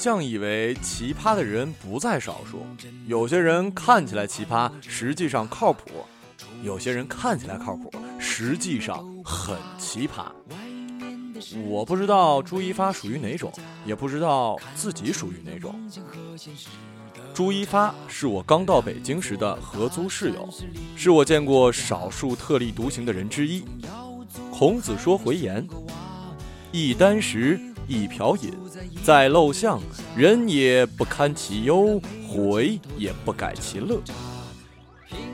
向以为奇葩的人不在少数，有些人看起来奇葩，实际上靠谱；有些人看起来靠谱，实际上很奇葩。我不知道朱一发属于哪种，也不知道自己属于哪种。朱一发是我刚到北京时的合租室友，是我见过少数特立独行的人之一。孔子说回言：“一箪食，一瓢饮，在陋巷，人也不堪其忧，回也不改其乐。”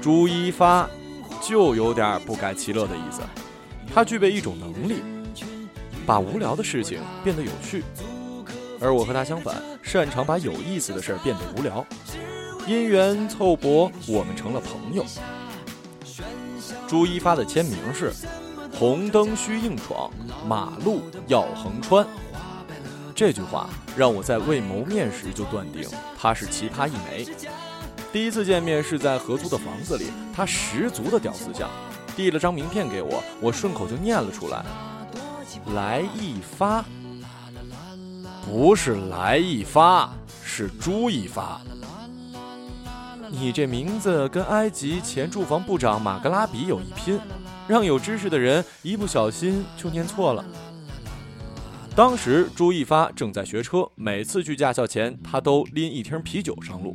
朱一发就有点不改其乐的意思，他具备一种能力，把无聊的事情变得有趣。而我和他相反，擅长把有意思的事变得无聊。因缘凑合，我们成了朋友。朱一发的签名是：“红灯需硬闯，马路要横穿。”这句话让我在未谋面时就断定他是奇葩一枚。第一次见面是在合租的房子里，他十足的屌丝相，递了张名片给我，我顺口就念了出来：“来一发。”不是来一发，是朱一发。你这名字跟埃及前住房部长马格拉比有一拼，让有知识的人一不小心就念错了。当时朱一发正在学车，每次去驾校前，他都拎一听啤酒上路。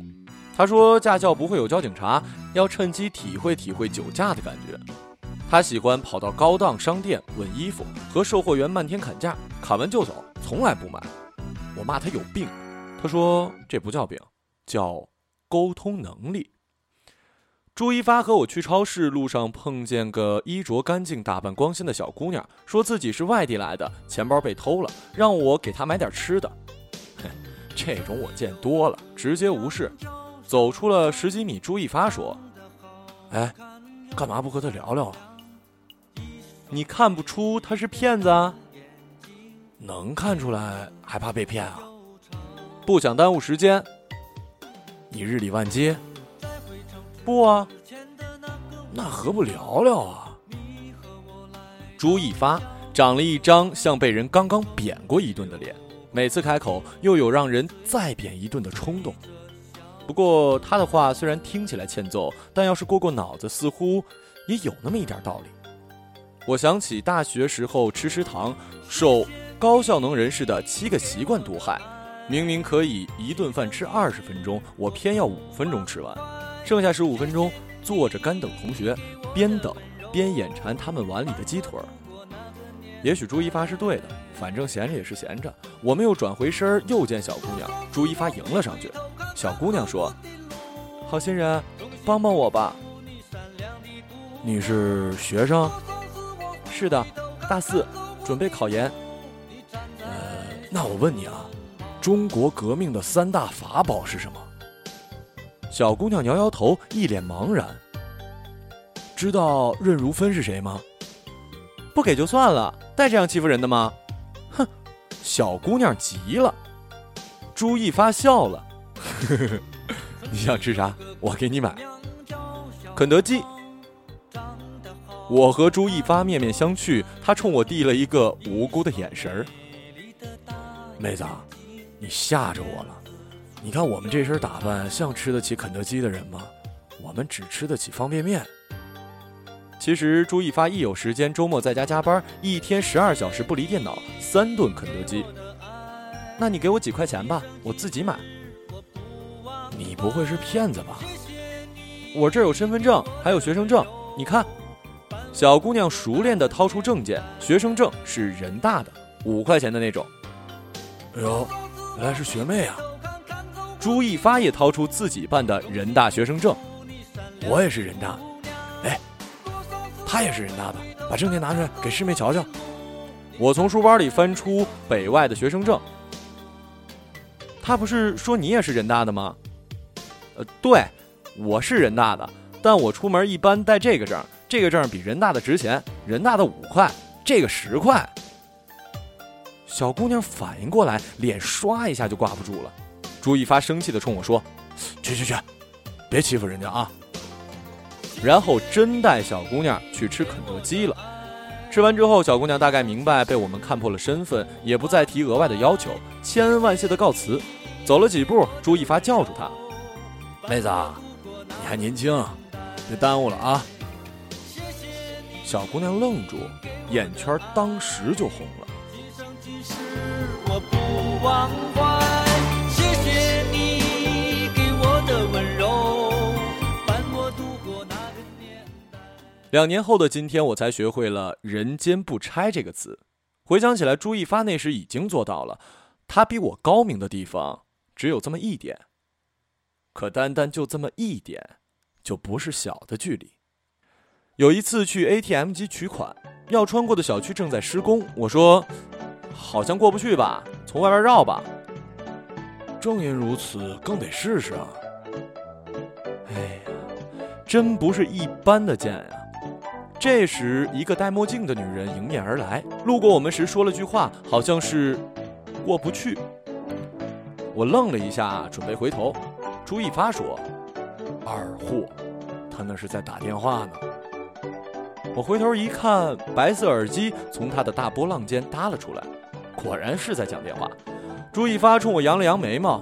他说驾校不会有交警查，要趁机体会体会酒驾的感觉。他喜欢跑到高档商店问衣服，和售货员漫天砍价，砍完就走，从来不买。我骂他有病，他说这不叫病，叫沟通能力。朱一发和我去超市，路上碰见个衣着干净、打扮光鲜的小姑娘，说自己是外地来的，钱包被偷了，让我给她买点吃的。哼，这种我见多了，直接无视。走出了十几米，朱一发说：“哎，干嘛不和他聊聊啊？你看不出他是骗子啊？”能看出来，还怕被骗啊？不想耽误时间。你日理万机？不啊。那何不聊聊啊？朱一发长了一张像被人刚刚扁过一顿的脸，每次开口又有让人再扁一顿的冲动。不过他的话虽然听起来欠揍，但要是过过脑子，似乎也有那么一点道理。我想起大学时候吃食堂，受。高效能人士的七个习惯毒害，明明可以一顿饭吃二十分钟，我偏要五分钟吃完，剩下十五分钟坐着干等同学，边等边眼馋他们碗里的鸡腿儿。也许朱一发是对的，反正闲着也是闲着。我们又转回身，又见小姑娘，朱一发迎了上去。小姑娘说：“好心人，帮帮我吧。”你是学生？是的，大四，准备考研。呃那我问你啊，中国革命的三大法宝是什么？小姑娘摇摇头，一脸茫然。知道任如芬是谁吗？不给就算了，带这样欺负人的吗？哼！小姑娘急了。朱一发笑了，呵呵呵，你想吃啥？我给你买。肯德基。我和朱一发面面相觑，他冲我递了一个无辜的眼神儿。妹子，你吓着我了。你看我们这身打扮，像吃得起肯德基的人吗？我们只吃得起方便面。其实朱一发一有时间，周末在家加班，一天十二小时不离电脑，三顿肯德基。那你给我几块钱吧，我自己买。你不会是骗子吧？我这有身份证，还有学生证。你看，小姑娘熟练地掏出证件，学生证是人大的，五块钱的那种。哎呦，原来是学妹啊！朱一发也掏出自己办的人大学生证，我也是人大。哎，他也是人大的，把证件拿出来给师妹瞧瞧。我从书包里翻出北外的学生证。他不是说你也是人大的吗？呃，对，我是人大的，但我出门一般带这个证，这个证比人大的值钱，人大的五块，这个十块。小姑娘反应过来，脸唰一下就挂不住了。朱一发生气的冲我说：“去去去，别欺负人家啊！”然后真带小姑娘去吃肯德基了。吃完之后，小姑娘大概明白被我们看破了身份，也不再提额外的要求，千恩万谢的告辞。走了几步，朱一发叫住她：“妹子，你还年轻，别耽误了啊！”小姑娘愣住，眼圈当时就红了。我不忘怀两年后的今天，我才学会了“人间不拆”这个词。回想起来，朱一发那时已经做到了。他比我高明的地方只有这么一点，可单单就这么一点，就不是小的距离。有一次去 ATM 机取款，要穿过的小区正在施工，我说：“好像过不去吧，从外边绕吧。”正因如此，更得试试啊！哎呀，真不是一般的贱呀！这时，一个戴墨镜的女人迎面而来，路过我们时说了句话，好像是“过不去”。我愣了一下，准备回头。朱一发说：“二货，他那是在打电话呢。”我回头一看，白色耳机从他的大波浪间搭了出来，果然是在讲电话。朱一发冲我扬了扬眉毛，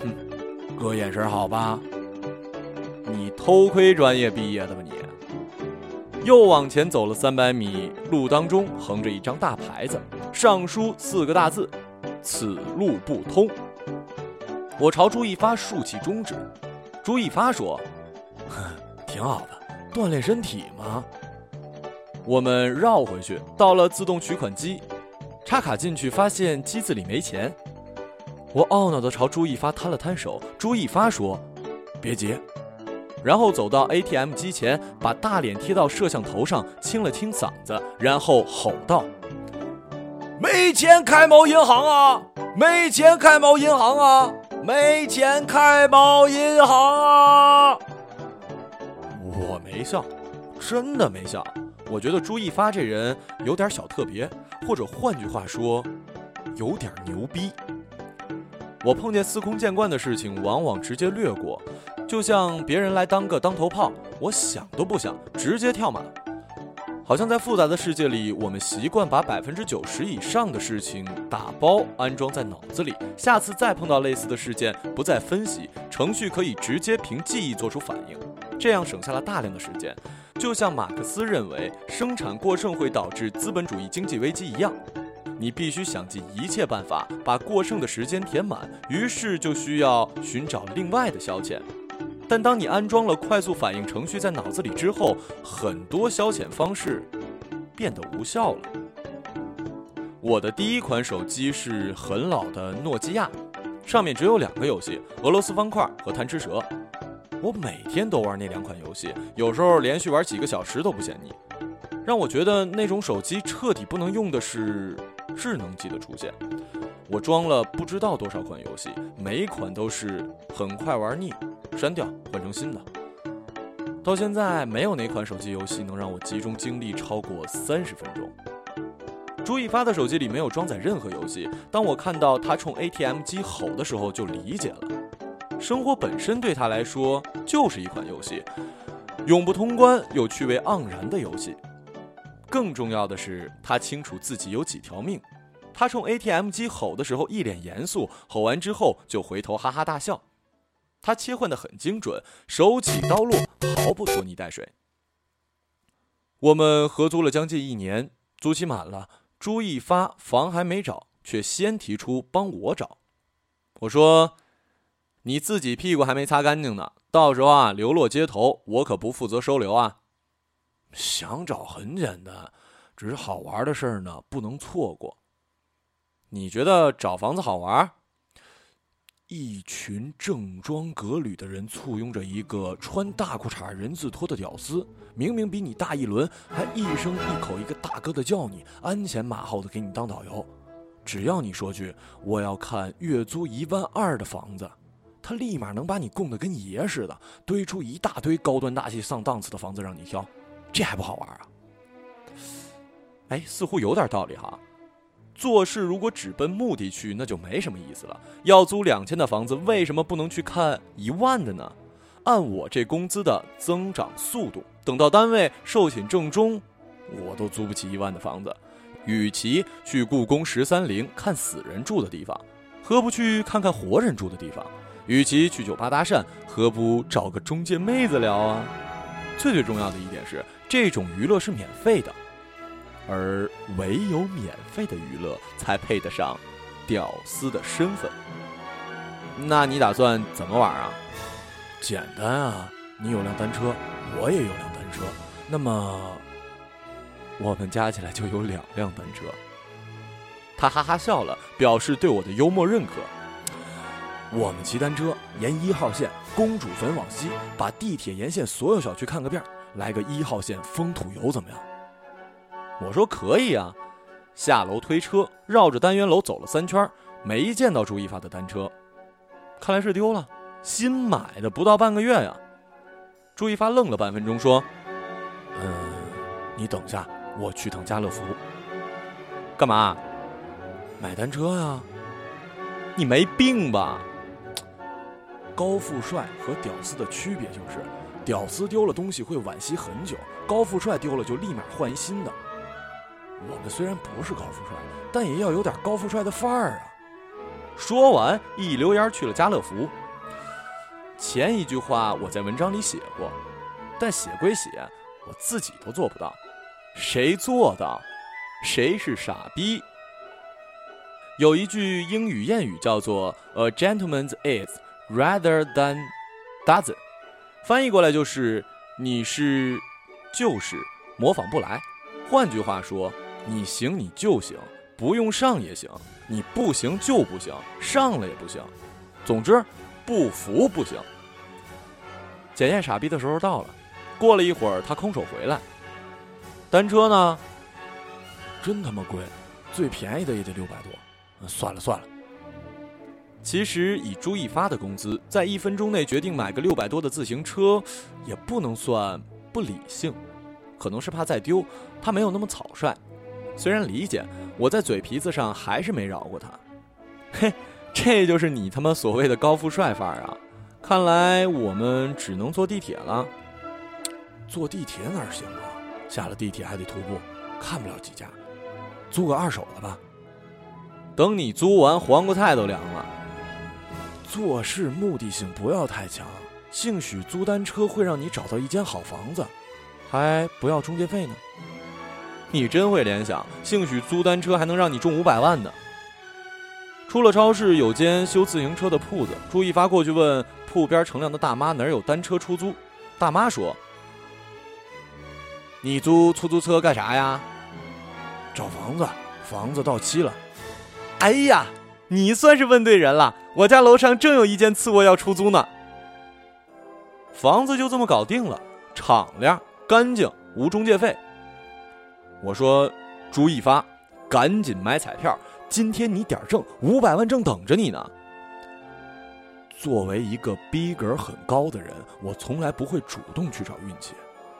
哼，哥眼神好吧？你偷窥专业毕业的吧你？又往前走了三百米，路当中横着一张大牌子，上书四个大字：“此路不通。”我朝朱一发竖起中指，朱一发说：“哼，挺好的，锻炼身体嘛。”我们绕回去，到了自动取款机，插卡进去，发现机子里没钱。我懊恼地朝朱一发摊了摊手，朱一发说：“别急。”然后走到 ATM 机前，把大脸贴到摄像头上，清了清嗓子，然后吼道：“没钱开毛银行啊！没钱开毛银行啊！没钱开毛银行啊！”我没笑，真的没笑。我觉得朱一发这人有点小特别，或者换句话说，有点牛逼。我碰见司空见惯的事情，往往直接略过，就像别人来当个当头炮，我想都不想，直接跳马。好像在复杂的世界里，我们习惯把百分之九十以上的事情打包安装在脑子里，下次再碰到类似的事件，不再分析，程序可以直接凭记忆做出反应，这样省下了大量的时间。就像马克思认为生产过剩会导致资本主义经济危机一样，你必须想尽一切办法把过剩的时间填满，于是就需要寻找另外的消遣。但当你安装了快速反应程序在脑子里之后，很多消遣方式变得无效了。我的第一款手机是很老的诺基亚，上面只有两个游戏：俄罗斯方块和贪吃蛇。我每天都玩那两款游戏，有时候连续玩几个小时都不嫌腻。让我觉得那种手机彻底不能用的是智能机的出现。我装了不知道多少款游戏，每款都是很快玩腻，删掉换成新的。到现在没有哪款手机游戏能让我集中精力超过三十分钟。朱一发的手机里没有装载任何游戏，当我看到他冲 ATM 机吼的时候，就理解了。生活本身对他来说就是一款游戏，永不通关又趣味盎然的游戏。更重要的是，他清楚自己有几条命。他冲 ATM 机吼的时候一脸严肃，吼完之后就回头哈哈大笑。他切换的很精准，手起刀落，毫不拖泥带水。我们合租了将近一年，租期满了，朱一发房还没找，却先提出帮我找。我说。你自己屁股还没擦干净呢，到时候啊流落街头，我可不负责收留啊。想找很简单，只是好玩的事儿呢不能错过。你觉得找房子好玩？一群正装革履的人簇拥着一个穿大裤衩人字拖的屌丝，明明比你大一轮，还一声一口一个大哥的叫你，鞍前马后的给你当导游。只要你说句我要看月租一万二的房子。他立马能把你供得跟爷似的，堆出一大堆高端大气上档次的房子让你挑，这还不好玩啊？哎，似乎有点道理哈。做事如果只奔目的去，那就没什么意思了。要租两千的房子，为什么不能去看一万的呢？按我这工资的增长速度，等到单位寿险正中，我都租不起一万的房子。与其去故宫十三陵看死人住的地方。何不去看看活人住的地方？与其去酒吧搭讪，何不找个中介妹子聊啊？最最重要的一点是，这种娱乐是免费的，而唯有免费的娱乐才配得上屌丝的身份。那你打算怎么玩啊？简单啊，你有辆单车，我也有辆单车，那么我们加起来就有两辆单车。他哈哈笑了，表示对我的幽默认可。我们骑单车沿一号线公主坟往西，把地铁沿线所有小区看个遍，来个一号线风土游怎么样？我说可以啊。下楼推车，绕着单元楼走了三圈，没见到朱一发的单车，看来是丢了。新买的，不到半个月呀。朱一发愣了半分钟，说：“嗯，你等下，我去趟家乐福。干嘛？买单车呀？你没病吧？”高富帅和屌丝的区别就是，屌丝丢了东西会惋惜很久，高富帅丢了就立马换一新的。我们虽然不是高富帅，但也要有点高富帅的范儿啊！说完，一溜烟去了家乐福。前一句话我在文章里写过，但写归写，我自己都做不到，谁做到？谁是傻逼？有一句英语谚语叫做 “A gentleman's is。Rather than doesn't，翻译过来就是你是就是模仿不来。换句话说，你行你就行，不用上也行；你不行就不行，上了也不行。总之，不服不行。检验傻逼的时候到了，过了一会儿，他空手回来。单车呢？真他妈贵，最便宜的也得六百多。算了算了。其实以朱一发的工资，在一分钟内决定买个六百多的自行车，也不能算不理性。可能是怕再丢，他没有那么草率。虽然理解，我在嘴皮子上还是没饶过他。嘿，这就是你他妈所谓的高富帅范儿啊！看来我们只能坐地铁了。坐地铁哪行啊？下了地铁还得徒步，看不了几家。租个二手的吧。等你租完，黄瓜菜都凉了。做事目的性不要太强，兴许租单车会让你找到一间好房子，还不要中介费呢。你真会联想，兴许租单车还能让你中五百万呢。出了超市，有间修自行车的铺子，朱一发过去问铺边乘凉的大妈哪有单车出租。大妈说：“你租出租车干啥呀？找房子，房子到期了。”哎呀！你算是问对人了，我家楼上正有一间次卧要出租呢。房子就这么搞定了，敞亮、干净，无中介费。我说，朱一发，赶紧买彩票，今天你点正，五百万正等着你呢。作为一个逼格很高的人，我从来不会主动去找运气，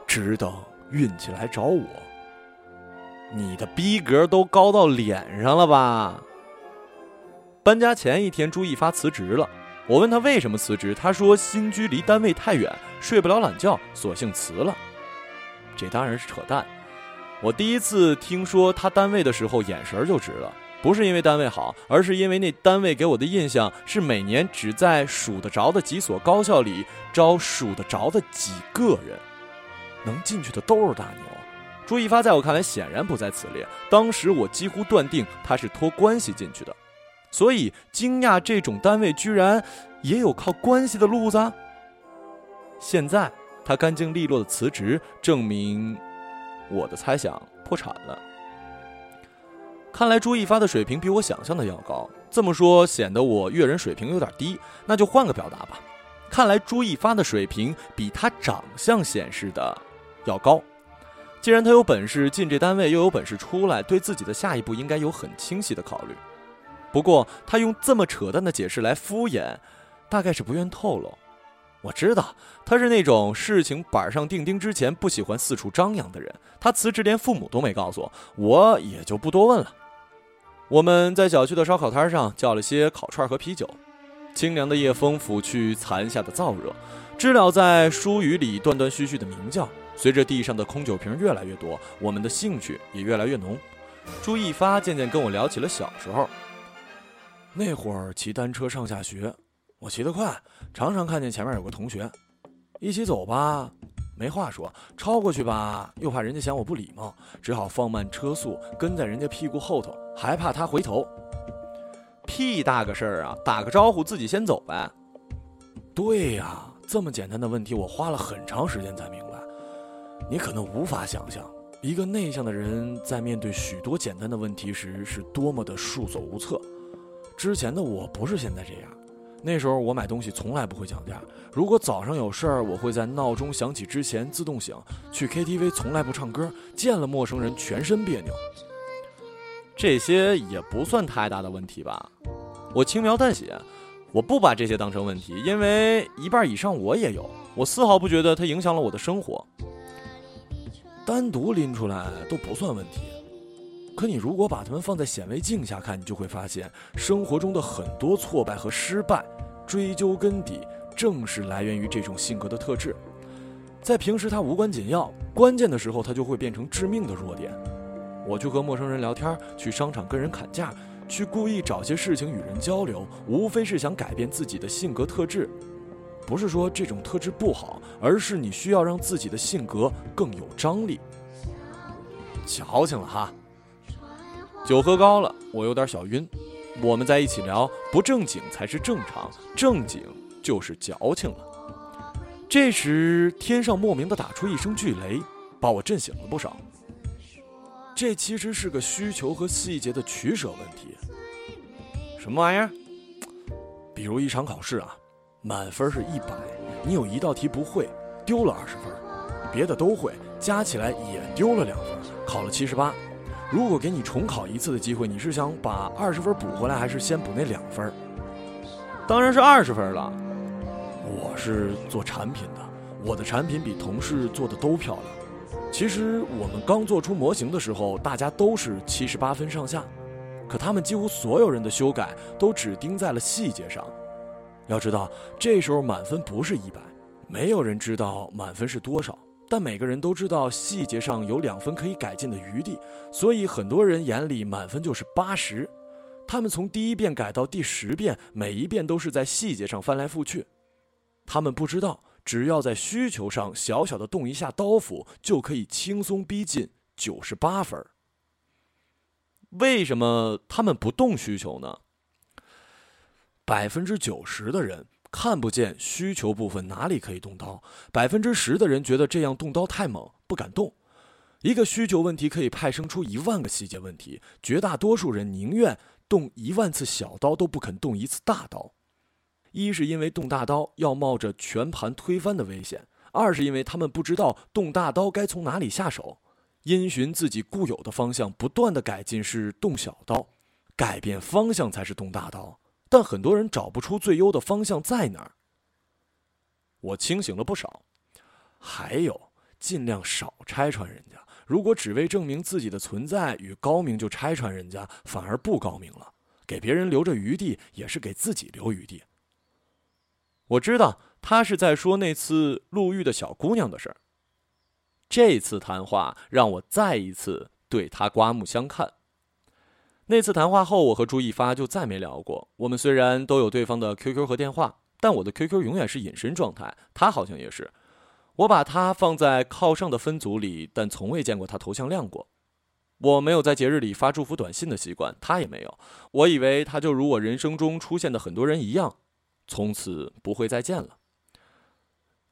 只等运气来找我。你的逼格都高到脸上了吧？搬家前一天，朱一发辞职了。我问他为什么辞职，他说新居离单位太远，睡不了懒觉，索性辞了。这当然是扯淡。我第一次听说他单位的时候，眼神就直了。不是因为单位好，而是因为那单位给我的印象是每年只在数得着的几所高校里招数得着的几个人，能进去的都是大牛。朱一发在我看来显然不在此列。当时我几乎断定他是托关系进去的。所以惊讶，这种单位居然也有靠关系的路子。现在他干净利落的辞职，证明我的猜想破产了。看来朱一发的水平比我想象的要高。这么说显得我阅人水平有点低，那就换个表达吧。看来朱一发的水平比他长相显示的要高。既然他有本事进这单位，又有本事出来，对自己的下一步应该有很清晰的考虑。不过他用这么扯淡的解释来敷衍，大概是不愿透露。我知道他是那种事情板上钉钉之前不喜欢四处张扬的人。他辞职连父母都没告诉我，我也就不多问了。我们在小区的烧烤摊上叫了些烤串和啤酒，清凉的夜风拂去残下的燥热，知了在疏雨里断断续续的鸣叫。随着地上的空酒瓶越来越多，我们的兴趣也越来越浓。朱一发渐渐跟我聊起了小时候。那会儿骑单车上下学，我骑得快，常常看见前面有个同学，一起走吧，没话说；超过去吧，又怕人家嫌我不礼貌，只好放慢车速，跟在人家屁股后头，还怕他回头。屁大个事儿啊！打个招呼，自己先走呗。对呀，这么简单的问题，我花了很长时间才明白。你可能无法想象，一个内向的人在面对许多简单的问题时，是多么的束手无策。之前的我不是现在这样，那时候我买东西从来不会讲价。如果早上有事儿，我会在闹钟响起之前自动醒。去 KTV 从来不唱歌，见了陌生人全身别扭。这些也不算太大的问题吧？我轻描淡写。我不把这些当成问题，因为一半以上我也有，我丝毫不觉得它影响了我的生活。单独拎出来都不算问题，可你如果把它们放在显微镜下看，你就会发现生活中的很多挫败和失败，追究根底正是来源于这种性格的特质。在平时它无关紧要，关键的时候它就会变成致命的弱点。我去和陌生人聊天，去商场跟人砍价。去故意找些事情与人交流，无非是想改变自己的性格特质。不是说这种特质不好，而是你需要让自己的性格更有张力。矫情了哈！酒喝高了，我有点小晕。我们在一起聊，不正经才是正常，正经就是矫情了。这时，天上莫名的打出一声巨雷，把我震醒了不少。这其实是个需求和细节的取舍问题。什么玩意儿？比如一场考试啊，满分是一百，你有一道题不会，丢了二十分，别的都会，加起来也丢了两分，考了七十八。如果给你重考一次的机会，你是想把二十分补回来，还是先补那两分？当然是二十分了。我是做产品的，我的产品比同事做的都漂亮。其实我们刚做出模型的时候，大家都是七十八分上下，可他们几乎所有人的修改都只盯在了细节上。要知道，这时候满分不是一百，没有人知道满分是多少，但每个人都知道细节上有两分可以改进的余地，所以很多人眼里满分就是八十。他们从第一遍改到第十遍，每一遍都是在细节上翻来覆去，他们不知道。只要在需求上小小的动一下刀斧，就可以轻松逼近九十八分。为什么他们不动需求呢？百分之九十的人看不见需求部分哪里可以动刀，百分之十的人觉得这样动刀太猛，不敢动。一个需求问题可以派生出一万个细节问题，绝大多数人宁愿动一万次小刀，都不肯动一次大刀。一是因为动大刀要冒着全盘推翻的危险，二是因为他们不知道动大刀该从哪里下手，因循自己固有的方向不断的改进是动小刀，改变方向才是动大刀。但很多人找不出最优的方向在哪儿。我清醒了不少，还有尽量少拆穿人家。如果只为证明自己的存在与高明就拆穿人家，反而不高明了。给别人留着余地，也是给自己留余地。我知道他是在说那次路遇的小姑娘的事儿。这次谈话让我再一次对他刮目相看。那次谈话后，我和朱一发就再没聊过。我们虽然都有对方的 QQ 和电话，但我的 QQ 永远是隐身状态，他好像也是。我把他放在靠上的分组里，但从未见过他头像亮过。我没有在节日里发祝福短信的习惯，他也没有。我以为他就如我人生中出现的很多人一样。从此不会再见了。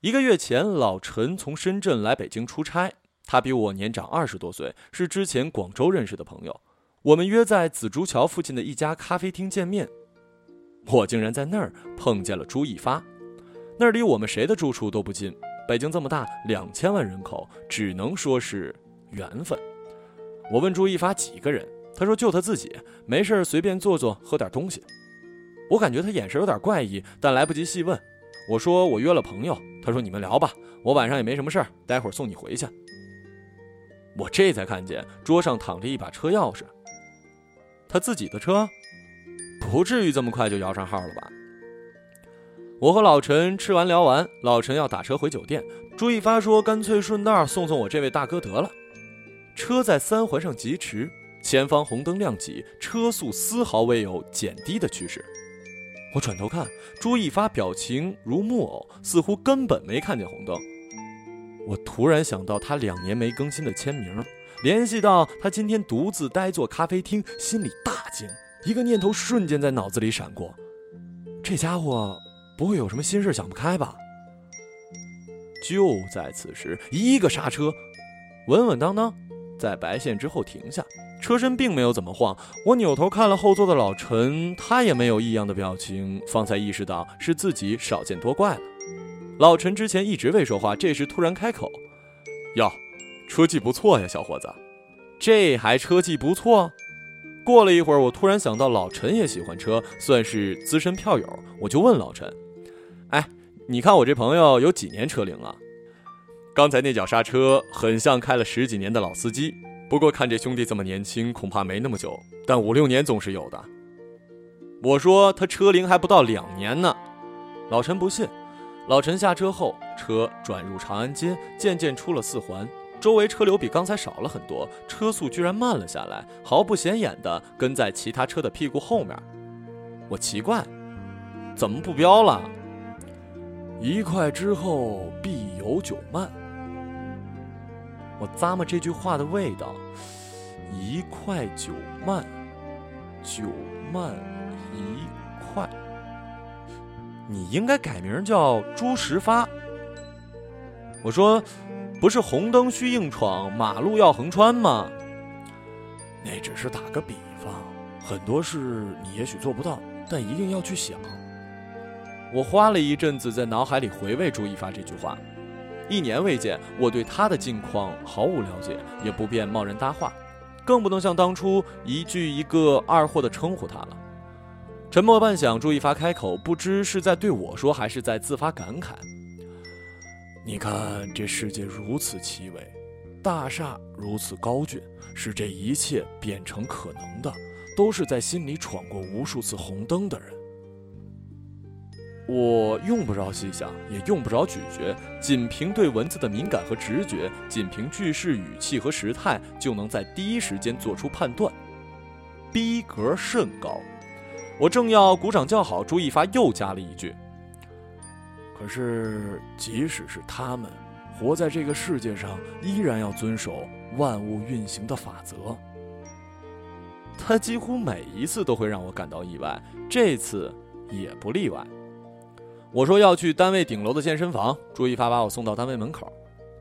一个月前，老陈从深圳来北京出差，他比我年长二十多岁，是之前广州认识的朋友。我们约在紫竹桥附近的一家咖啡厅见面，我竟然在那儿碰见了朱一发。那儿离我们谁的住处都不近，北京这么大，两千万人口，只能说是缘分。我问朱一发几个人，他说就他自己，没事随便坐坐，喝点东西。我感觉他眼神有点怪异，但来不及细问。我说我约了朋友，他说你们聊吧，我晚上也没什么事儿，待会儿送你回去。我这才看见桌上躺着一把车钥匙，他自己的车，不至于这么快就摇上号了吧？我和老陈吃完聊完，老陈要打车回酒店，朱一发说干脆顺道送送我这位大哥得了。车在三环上疾驰。前方红灯亮起，车速丝毫未有减低的趋势。我转头看，朱一发表情如木偶，似乎根本没看见红灯。我突然想到他两年没更新的签名，联系到他今天独自呆坐咖啡厅，心里大惊。一个念头瞬间在脑子里闪过：这家伙不会有什么心事想不开吧？就在此时，一个刹车，稳稳当当，在白线之后停下，车身并没有怎么晃。我扭头看了后座的老陈，他也没有异样的表情，方才意识到是自己少见多怪了。老陈之前一直未说话，这时突然开口：“哟，车技不错呀，小伙子，这还车技不错？”过了一会儿，我突然想到老陈也喜欢车，算是资深票友，我就问老陈：“哎，你看我这朋友有几年车龄啊？”刚才那脚刹车很像开了十几年的老司机，不过看这兄弟这么年轻，恐怕没那么久，但五六年总是有的。我说他车龄还不到两年呢，老陈不信。老陈下车后，车转入长安街，渐渐出了四环，周围车流比刚才少了很多，车速居然慢了下来，毫不显眼地跟在其他车的屁股后面。我奇怪，怎么不飙了？一快之后必有九慢。我咂摸这句话的味道，一快九慢，九慢一快。你应该改名叫朱时发。我说，不是红灯需硬闯，马路要横穿吗？那只是打个比方，很多事你也许做不到，但一定要去想。我花了一阵子在脑海里回味朱一发这句话，一年未见，我对他的近况毫无了解，也不便贸然搭话，更不能像当初一句一个二货的称呼他了。沉默半晌，朱一发开口，不知是在对我说，还是在自发感慨。你看这世界如此奇伟，大厦如此高峻，使这一切变成可能的，都是在心里闯过无数次红灯的人。我用不着细想，也用不着咀嚼，仅凭对文字的敏感和直觉，仅凭句式语气和时态，就能在第一时间做出判断，逼格甚高。我正要鼓掌叫好，朱一发又加了一句：“可是，即使是他们，活在这个世界上，依然要遵守万物运行的法则。”他几乎每一次都会让我感到意外，这次也不例外。我说要去单位顶楼的健身房，朱一发把我送到单位门口，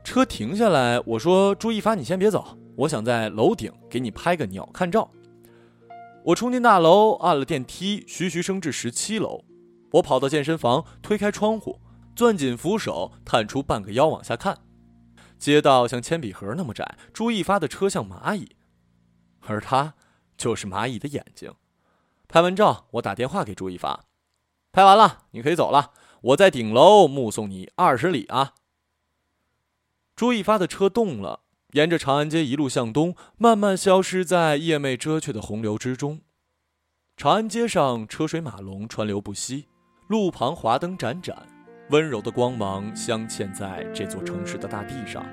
车停下来，我说：“朱一发，你先别走，我想在楼顶给你拍个鸟瞰照。”我冲进大楼，按了电梯，徐徐升至十七楼。我跑到健身房，推开窗户，攥紧扶手，探出半个腰往下看。街道像铅笔盒那么窄，朱一发的车像蚂蚁，而他就是蚂蚁的眼睛。拍完照，我打电话给朱一发，拍完了，你可以走了。我在顶楼目送你二十里啊。朱一发的车动了。沿着长安街一路向东，慢慢消失在夜魅遮却的洪流之中。长安街上车水马龙，川流不息，路旁华灯盏盏，温柔的光芒镶嵌在这座城市的大地上。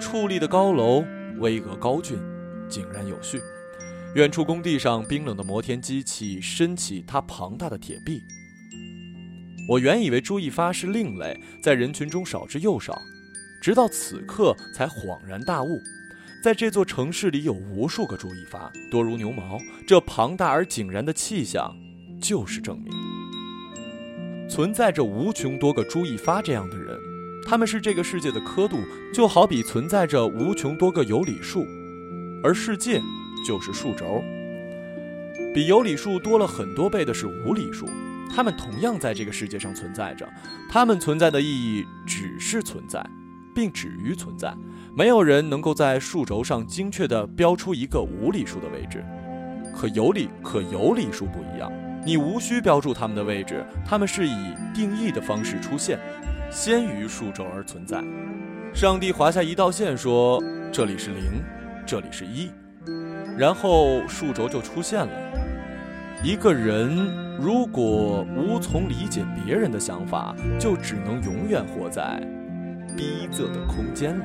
矗立的高楼巍峨高峻，井然有序。远处工地上冰冷的摩天机器伸起它庞大的铁臂。我原以为朱一发是另类，在人群中少之又少。直到此刻才恍然大悟，在这座城市里有无数个朱一发，多如牛毛。这庞大而井然的气象，就是证明存在着无穷多个朱一发这样的人。他们是这个世界的刻度，就好比存在着无穷多个有理数，而世界就是数轴。比有理数多了很多倍的是无理数，他们同样在这个世界上存在着。他们存在的意义只是存在。并止于存在，没有人能够在数轴上精确地标出一个无理数的位置。可有理可有理数不一样，你无需标注它们的位置，它们是以定义的方式出现，先于数轴而存在。上帝划下一道线，说这里是零，这里是一，然后数轴就出现了。一个人如果无从理解别人的想法，就只能永远活在。逼仄的空间里。